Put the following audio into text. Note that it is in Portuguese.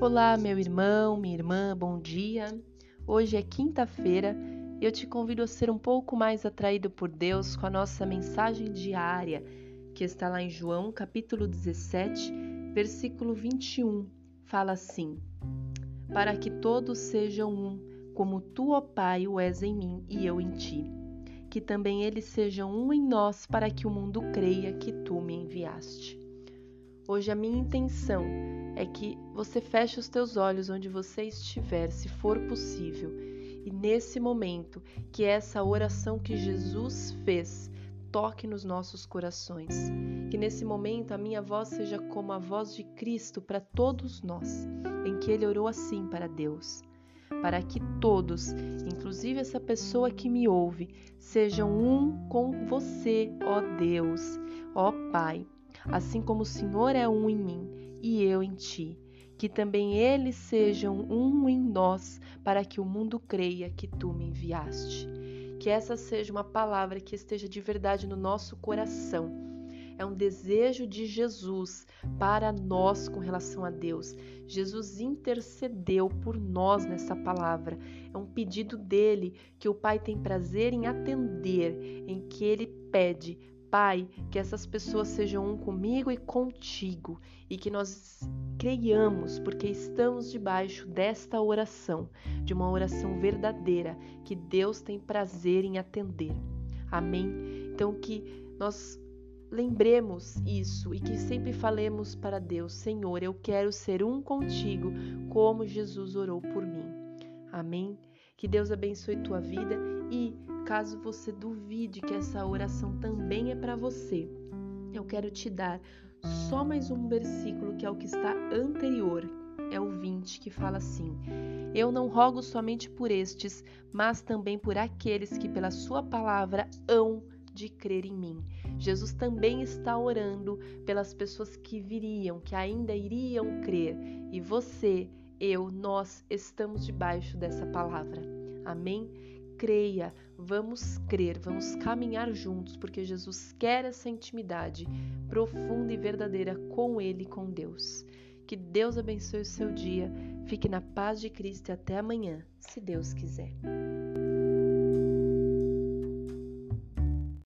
Olá, meu irmão, minha irmã, bom dia. Hoje é quinta-feira e eu te convido a ser um pouco mais atraído por Deus com a nossa mensagem diária, que está lá em João, capítulo 17, versículo 21. Fala assim: Para que todos sejam um, como tu, ó Pai, o és em mim e eu em ti. Que também eles sejam um em nós, para que o mundo creia que tu me enviaste. Hoje a minha intenção é que você feche os teus olhos onde você estiver, se for possível, e nesse momento que essa oração que Jesus fez toque nos nossos corações. Que nesse momento a minha voz seja como a voz de Cristo para todos nós, em que ele orou assim para Deus. Para que todos, inclusive essa pessoa que me ouve, sejam um com você, ó Deus, ó Pai assim como o Senhor é um em mim e eu em ti. Que também eles sejam um em nós, para que o mundo creia que tu me enviaste. Que essa seja uma palavra que esteja de verdade no nosso coração. É um desejo de Jesus para nós com relação a Deus. Jesus intercedeu por nós nessa palavra. É um pedido dele que o Pai tem prazer em atender, em que ele pede Pai, que essas pessoas sejam um comigo e contigo e que nós creiamos, porque estamos debaixo desta oração, de uma oração verdadeira que Deus tem prazer em atender. Amém? Então, que nós lembremos isso e que sempre falemos para Deus: Senhor, eu quero ser um contigo, como Jesus orou por mim. Amém? Que Deus abençoe tua vida e Caso você duvide que essa oração também é para você, eu quero te dar só mais um versículo que é o que está anterior, é o 20, que fala assim: Eu não rogo somente por estes, mas também por aqueles que pela sua palavra hão de crer em mim. Jesus também está orando pelas pessoas que viriam, que ainda iriam crer, e você, eu, nós estamos debaixo dessa palavra. Amém? creia, vamos crer, vamos caminhar juntos, porque Jesus quer essa intimidade profunda e verdadeira com Ele e com Deus. Que Deus abençoe o seu dia, fique na paz de Cristo e até amanhã, se Deus quiser.